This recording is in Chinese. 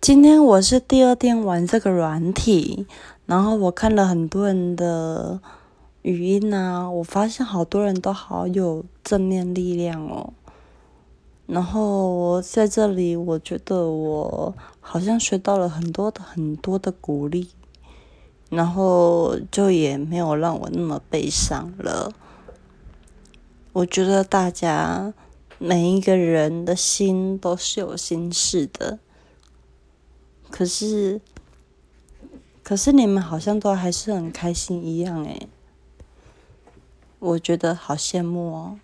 今天我是第二天玩这个软体，然后我看了很多人的语音啊，我发现好多人都好有正面力量哦。然后在这里，我觉得我好像学到了很多的很多的鼓励，然后就也没有让我那么悲伤了。我觉得大家每一个人的心都是有心事的。可是，可是你们好像都还是很开心一样诶，我觉得好羡慕哦。